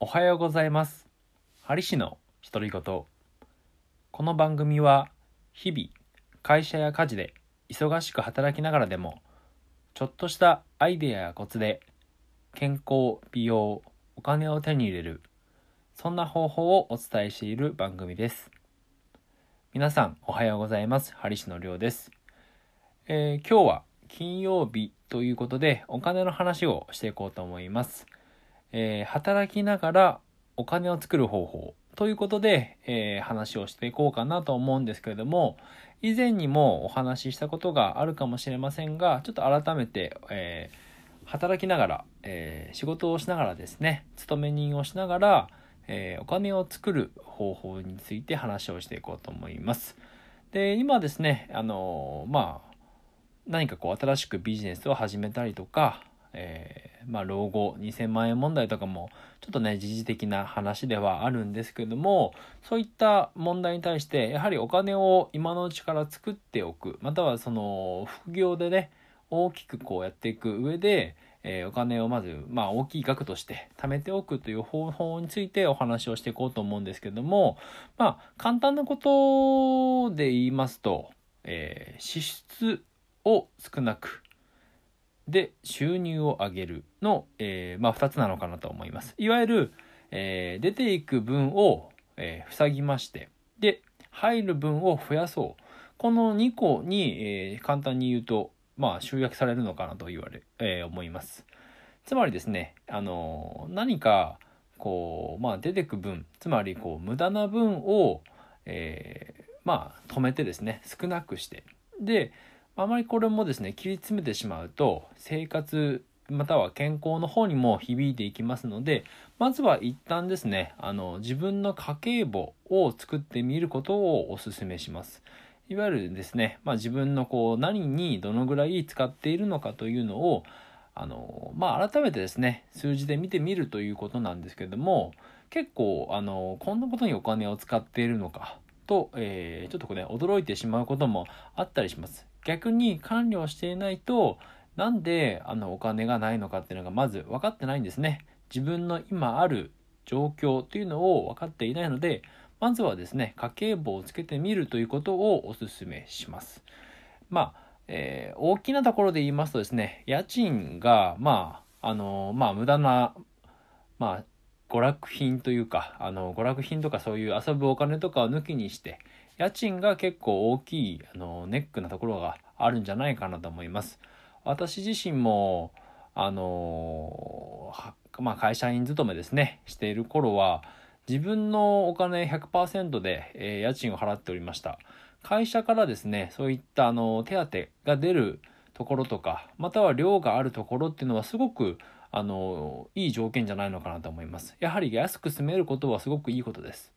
おはようございます。ハリ氏の独り言。この番組は日々会社や家事で忙しく働きながらでもちょっとしたアイデアやコツで健康、美容、お金を手に入れるそんな方法をお伝えしている番組です。皆さんおはようございます。ハリ氏のりょうです。えー今日は金曜日ということでお金の話をしていこうと思います。えー働きながらお金を作る方法ということで、えー話をしていこうかなと思うんですけれども以前にもお話ししたことがあるかもしれませんがちょっと改めて、えー働きながら、えー仕事をしながらですね勤め人をしながら、えお金を作る方法について話をしていこうと思います。で今ですねあのまあ何かこう新しくビジネスを始めたりとか、えまあ、老後2000万円問題とかもちょっとね時事的な話ではあるんですけどもそういった問題に対してやはりお金を今のうちから作っておく。またはその副業でね大きくこうやっていく上で、えーお金をまず、まあ、大きい額として貯めておくという方法についてお話をしていこうと思うんですけどもまあ簡単なことで言いますと、えー支出を少なくで収入を上げるの、えーまあ、2つなのかなと思います。いわゆる、えー出ていく分を、えー塞ぎましてで入る分を増やそう。この2個に、え簡単に言うとまあ集約されるのかなと言われ、え思います。つまりですねあの何かこうまあ出てく分つまりこう無駄な分を、えまあ止めてですね少なくして。であまりこれもですね切り詰めてしまうと生活または健康の方にも響いていきますのでまずは一旦ですねあの自分の家計簿を作ってみることをお勧めします。いわゆるですね、まあ、自分のこう何にどのぐらい使っているのかというのをあのまあ改めてですね数字で見てみるということなんですけども結構あのこんなことにお金を使っているのかと、えーちょっとこれ、驚いてしまうこともあったりします。逆に管理をしていないとなんであのお金がないのかっていうのがまず分かってないんですね。自分の今ある状況というのを分かっていないのでまずはですね家計簿をつけてみるということをお勧めします。まあ、えー大きなところで言いますとですね家賃がまああのまあ無駄なまあ娯楽品というかあの娯楽品とかそういう遊ぶお金とかを抜きにして家賃が結構大きいあのネックなところがあるんじゃないかなと思います。私自身もあのまあ、会社員勤めですね。している頃は自分のお金100%で、えー家賃を払っておりました。会社からですねそういったあの手当が出るところとかまたは量があるところっていうのはすごくあのいい条件じゃないのかなと思います。やはり安く住めることはすごくいいことです。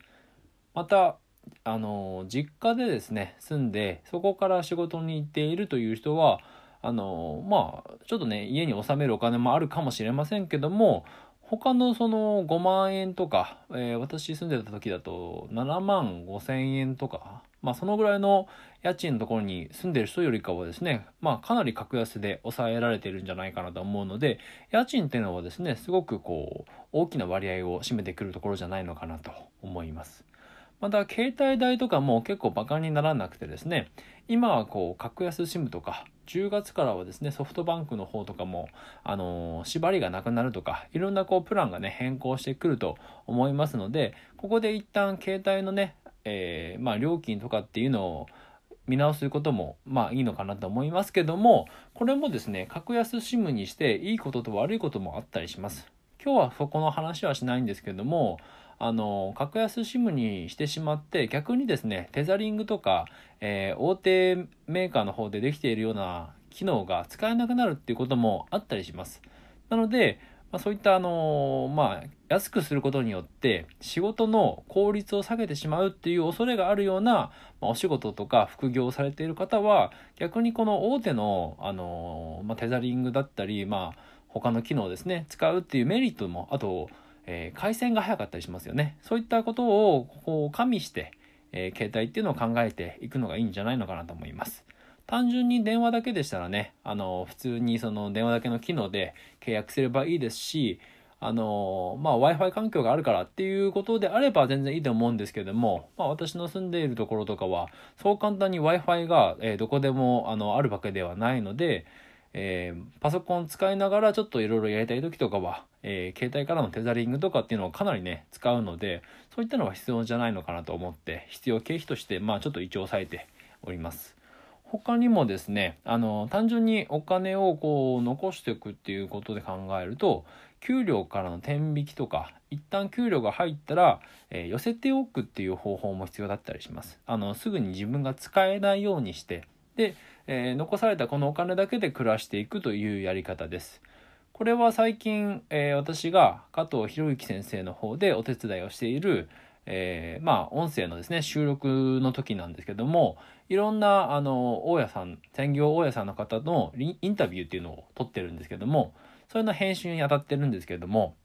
またあの実家でですね住んでそこから仕事に行っているという人はあのまあちょっとね家に納めるお金もあるかもしれませんけども他のその5万円とか、えー私住んでた時だと7万5千円とかまあそのぐらいの家賃のところに住んでる人よりかはですねまあかなり格安で抑えられてるんじゃないかなと思うので家賃っていうのはですねすごくこう大きな割合を占めてくるところじゃないのかなと思います。また携帯代とかも結構バカにならなくてですね今はこう格安 SIM とか10月からはですねソフトバンクの方とかも、あの縛りがなくなるとかいろんなこうプランがね変更してくると思いますのでここで一旦携帯のね、えまあ、料金とかっていうのを見直すこともまあいいのかなと思いますけどもこれもですね格安 SIM にしていいことと悪いこともあったりします。今日はそこの話はしないんですけどもあの格安 SIM にしてしまって逆にですねテザリングとか、えー大手メーカーの方でできているような機能が使えなくなるっていうこともあったりします。なので、まあ、そういったあのまあ安くすることによって仕事の効率を下げてしまうっていう恐れがあるような、まあ、お仕事とか副業をされている方は逆にこの大手のあの、まあ、テザリングだったりまあ他の機能ですね使うっていうメリットもあとえー回線が早かったりしますよね。そういったことをこう加味して、えー携帯っていうのを考えていくのがいいんじゃないのかなと思います。単純に電話だけでしたらね、あの、普通にその電話だけの機能で契約すればいいですし、あの、まあ、Wi-Fi 環境があるからっていうことであれば全然いいと思うんですけども、まあ、私の住んでいるところとかは、そう簡単に Wi-Fi が、えー、どこでも、あの、あるわけではないので、えー、パソコン使いながらちょっといろいろやりたい時とかは、えー、携帯からのテザリングとかっていうのをかなりね、使うので、そういったのは必要じゃないのかなと思って、必要経費として、まあちょっと一応抑えております。他にもですね、あの、単純にお金をこう残していくっていうことで考えると、給料からの天引きとか、一旦給料が入ったら、えー、寄せておくっていう方法も必要だったりします。あの、すぐに自分が使えないようにして、で、えー、残されたこのお金だけで暮らしていくというやり方です。これは最近、えー、私が加藤博之先生の方でお手伝いをしている、えー、まあ音声のですね収録の時なんですけどもいろんなあの大家さん専業大家さんの方のインタビューっていうのを撮ってるんですけどもそれの編集に当たってるんですけども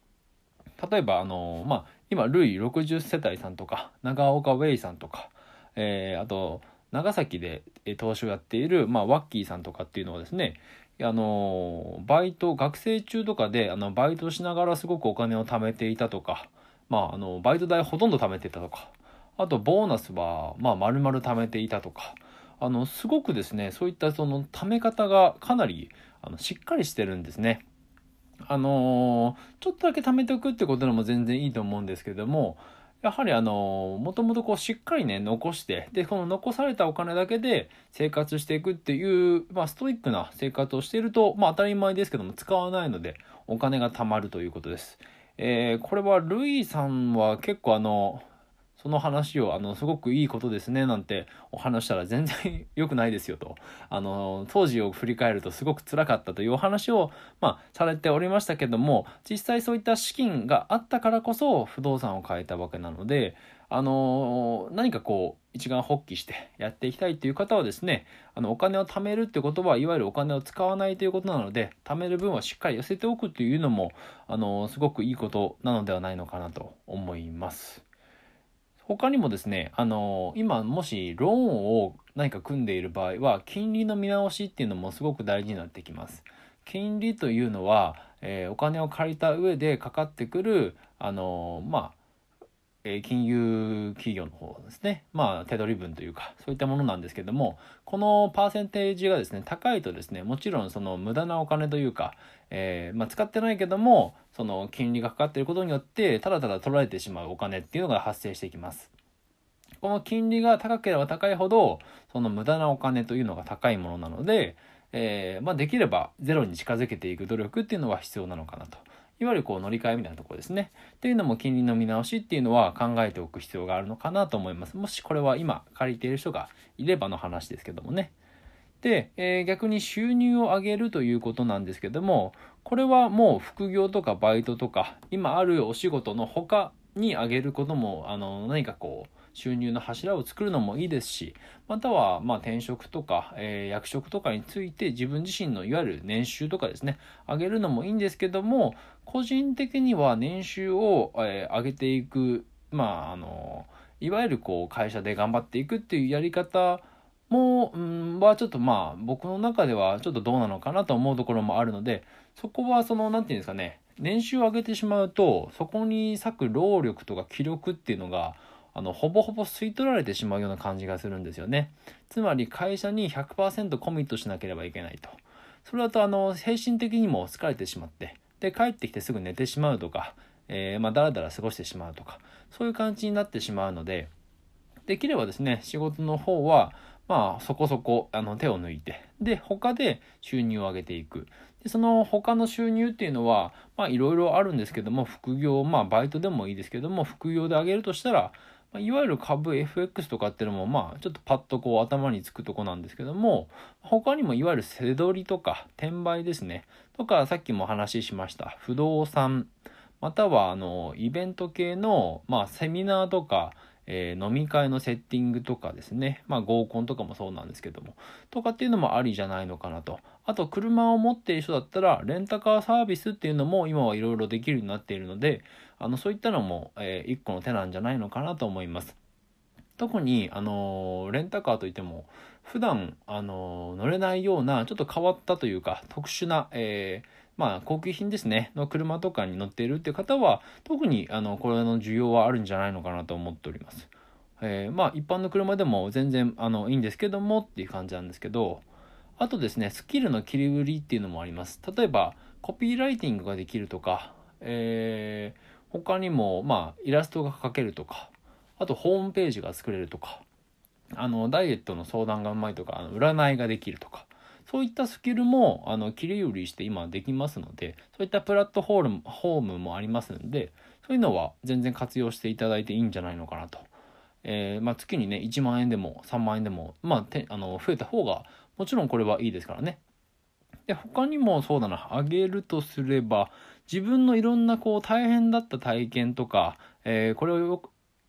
例えばあのまあ今ルイ60世帯さんとか長岡ウェイさんとか、えー、あと長崎で投資をやっている、まあ、ワッキーさんとかっていうのはですねあのバイト学生中とかであのバイトしながらすごくお金を貯めていたとか、まあ、あのバイト代ほとんど貯めていたとかあとボーナスはまあ丸々貯めていたとかあのすごくですねそういったその貯め方がかなりあのしっかりしてるんですね。あのちょっとだけ貯めておくってことでも全然いいと思うんですけどもやはりあの、もともとこうしっかりね、残して、で、この残されたお金だけで生活していくっていう、まあ、ストイックな生活をしていると、まあ、当たり前ですけども、使わないので、お金が貯まるということです。えー、これは、ルイさんは結構あの、その話を、あの、すごくいいことですね、なんてお話したら全然良くないですよと。あの、当時を振り返るとすごく辛かったというお話を、まあ、されておりましたけども、実際そういった資金があったからこそ不動産を変えたわけなので、あの、何かこう、一眼発起してやっていきたいという方はですね、あの、お金を貯めるってことは、いわゆるお金を使わないということなので、貯める分はしっかり寄せておくっていうのも、あの、すごくいいことなのではないのかなと思います。他にもですね、あの、今もしローンを何か組んでいる場合は、金利の見直しっていうのもすごく大事になってきます。金利というのは、えー、お金を借りた上でかかってくる、あの、まあ、え金融企業の方ですね。まあ、手取り分というか、そういったものなんですけども、このパーセンテージがですね、高いとですね、もちろんその無駄なお金というか、えー、まあ、使ってないけども、その金利がかかっていることによって、ただただ取られてしまうお金っていうのが発生していきます。この金利が高ければ高いほど、その無駄なお金というのが高いものなので、えー、まあ、できればゼロに近づけていく努力っていうのは必要なのかなと。いわゆるこう乗り換えみたいなところですね。っていうのも金利の見直しっていうのは考えておく必要があるのかなと思います。もしこれは今借りている人がいればの話ですけどもね。で、えー、逆に収入を上げるということなんですけども、これはもう副業とかバイトとか、今あるお仕事の他に上げることも、あの、何かこう、収入の柱を作るのもいいですし、または、まあ、転職とか、えー、役職とかについて自分自身のいわゆる年収とかですね、上げるのもいいんですけども、個人的には年収を、えー、上げていく、まあ、あの、いわゆるこう、会社で頑張っていくっていうやり方も、うん、はちょっとまあ、僕の中ではちょっとどうなのかなと思うところもあるので、そこはその、なんていうんですかね、年収を上げてしまうと、そこに割く労力とか気力っていうのが、あの、ほぼほぼ吸い取られてしまうような感じがするんですよね。つまり会社に100%コミットしなければいけないと。それだと、あの、精神的にも疲れてしまって、で、帰ってきてすぐ寝てしまうとか、えー、まあ、だらだら過ごしてしまうとか、そういう感じになってしまうので、できればですね、仕事の方は、まあ、そこそこ、あの、手を抜いて、で、他で収入を上げていく。で、その他の収入っていうのは、いろいろあるんですけども、副業、まあ、バイトでもいいですけども、副業で上げるとしたら、まいわゆる株 FX とかっていうのも、まあ、ちょっとパッとこう頭につくとこなんですけども、他にもいわゆる背取りとか転売ですね。とか、さっきも話しました、不動産、または、あの、イベント系の、まあ、セミナーとか、えー、飲み会のセッティングとかですね、まあ合コンとかもそうなんですけども、とかっていうのもありじゃないのかなと。あと、車を持っている人だったら、レンタカーサービスっていうのも今はいろいろできるようになっているので、あの、そういったのも、えー、一個の手なんじゃないのかなと思います。特に、あのー、レンタカーといっても、普段、あのー、乗れないような、ちょっと変わったというか、特殊な、えまあ、高級品ですね、の車とかに乗っているっていう方は、特に、あの、これの需要はあるんじゃないのかなと思っております。えー、まあ、一般の車でも全然、あの、いいんですけどもっていう感じなんですけど、あとですね、スキルの切り売りっていうのもあります。例えば、コピーライティングができるとか、えー、他にも、まあ、イラストが描けるとか、あと、ホームページが作れるとか、あの、ダイエットの相談がうまいとか、あの占いができるとか、そういったスキルも、あの、切り売りして今できますので、そういったプラットフォーム、ホームもありますんで、そういうのは全然活用していただいていいんじゃないのかなと。えー、まあ、月にね、1万円でも3万円でも、まあ、てあの増えた方が、もちろんこれはいいですからね。で、他にもそうだな、あげるとすれば、自分のいろんなこう大変だった体験とか、えー、これをよ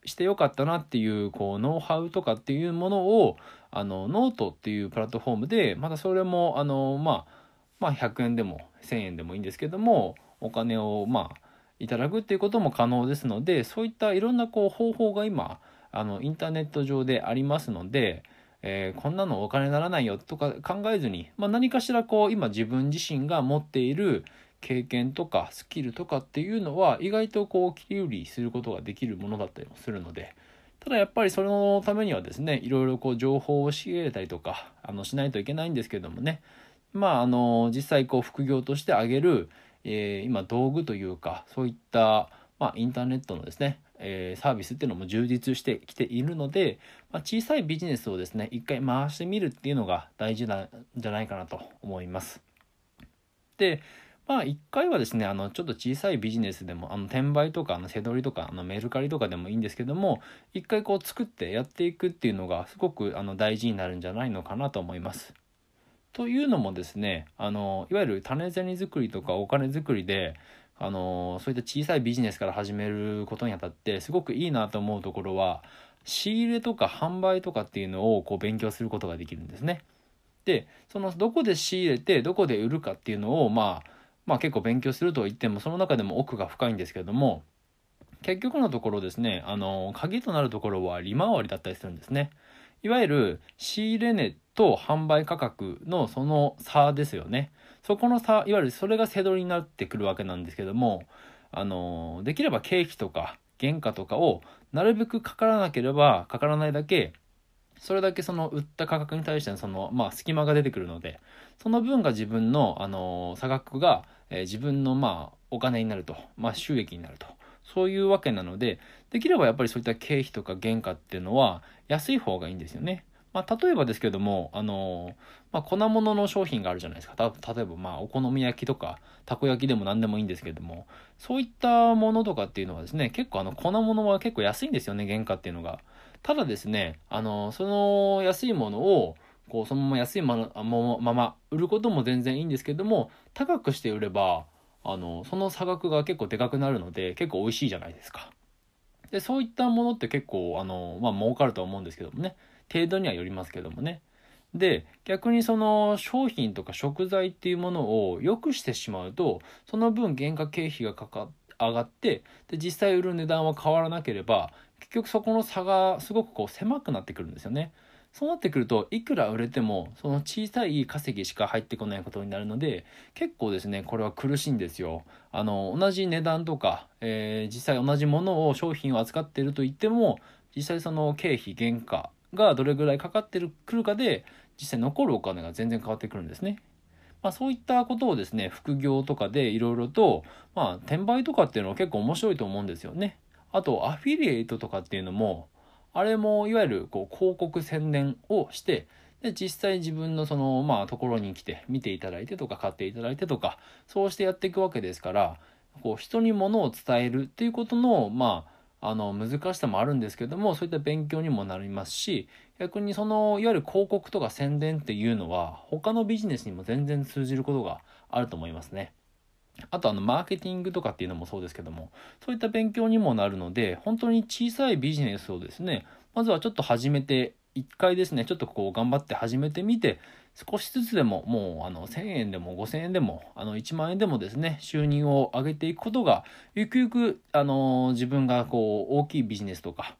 してよかったなっていうこうノウハウとかっていうものをあのノートっていうプラットフォームでまたそれもあのまあまあ100円でも1000円でもいいんですけどもお金をまあいただくっていうことも可能ですのでそういったいろんなこう方法が今あのインターネット上でありますので、えー、こんなのお金ならないよとか考えずに、まあ、何かしらこう今自分自身が持っている経験とかスキルとかっていうのは意外とこう切り売りすることができるものだったりもするのでただやっぱりそのためにはですねいろいろこう情報を仕入れたりとかあのしないといけないんですけどもねまああの実際こう副業としてあげる、えー、今道具というかそういった、まあ、インターネットのですねえ、サービスっていうのも充実してきているので、まあ、小さいビジネスをですね一回回してみるっていうのが大事なんじゃないかなと思います。でまあ一回はですね、あの、ちょっと小さいビジネスでも、あの、転売とか、あの、背取りとか、あの、メルカリとかでもいいんですけども、一回こう作ってやっていくっていうのが、すごく、あの、大事になるんじゃないのかなと思います。というのもですね、あの、いわゆる種銭作りとかお金作りで、あの、そういった小さいビジネスから始めることにあたって、すごくいいなと思うところは、仕入れとか販売とかっていうのをこう勉強することができるんですね。で、そのどこで仕入れてどこで売るかっていうのを、まあ、まあ結構勉強すると言ってもその中でも奥が深いんですけれども結局のところですねあの鍵となるところは利回りだったりするんですね。いわゆる仕入れ値と販売価格のその差ですよね。そこの差いわゆるそれが背取りになってくるわけなんですけどもあのできれば経費とか原価とかをなるべくかからなければかからないだけそれだけその売った価格に対してのその、まあ、隙間が出てくるので、その分が自分の、あの、差額が、えー、自分の、まあ、お金になると、まあ、収益になると。そういうわけなので、できればやっぱりそういった経費とか原価っていうのは安い方がいいんですよね。まあ、例えばですけども、あのまあ、粉物の商品があるじゃないですか。例えば、まあ、お好み焼きとか、たこ焼きでも何でもいいんですけども、そういったものとかっていうのはですね、結構あの、粉物は結構安いんですよね、原価っていうのが。ただですね、あの、その安いものを、こう、そのまま安いままま売ることも全然いいんですけども、高くして売れば、あの、その差額が結構でかくなるので、結構美味しいじゃないですか。で、そういったものって結構、あの、まあ、儲かるとは思うんですけどもね。程度にはよりますけどもね。で、逆にその商品とか食材っていうものを良くしてしまうと、その分原価経費がかか上がって、で、実際売る値段は変わらなければ、結局そこの差がすごくこう狭くなってくるんですよね。そうなってくると、いくら売れても、その小さい稼ぎしか入ってこないことになるので、結構ですね、これは苦しいんですよ。あの、同じ値段とか、えー、実際同じものを、商品を扱っていると言っても、実際その経費、原価がどれぐらいかかってくるかで、実際残るお金が全然変わってくるんですね。まあ、そういったことをですね、副業とかでいろいろと、まあ、転売とかっていうのは結構面白いと思うんですよね。あと、アフィリエイトとかっていうのも、あれもいわゆるこう広告宣伝をして、で、実際自分のその、まあ、ところに来て見ていただいてとか買っていただいてとか、そうしてやっていくわけですから、こう人に物を伝えるっていうことの、まあ、あの、難しさもあるんですけども、そういった勉強にもなりますし、逆にその、いわゆる広告とか宣伝っていうのは、他のビジネスにも全然通じることがあると思いますね。あとあのマーケティングとかっていうのもそうですけどもそういった勉強にもなるので本当に小さいビジネスをですねまずはちょっと始めて1回ですねちょっとこう頑張って始めてみて少しずつでももうあの1000円でも5000円でもあの1万円でもですね収入を上げていくことがゆくゆくあの自分がこう大きいビジネスとか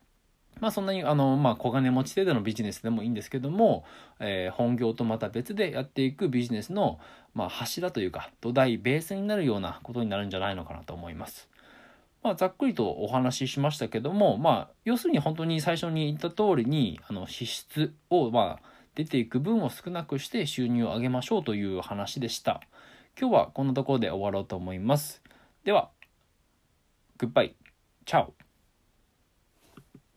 まあそんなにあの、まあ、小金持ち程度のビジネスでもいいんですけども、えー、本業とまた別でやっていくビジネスの、まあ、柱というか土台ベースになるようなことになるんじゃないのかなと思います。まあ、ざっくりとお話ししましたけども、まあ、要するに本当に最初に言った通りにあの支出を、まあ、出ていく分を少なくして収入を上げましょうという話でした。今日はこんなところで終わろうと思います。では、グッバイ、チャオ。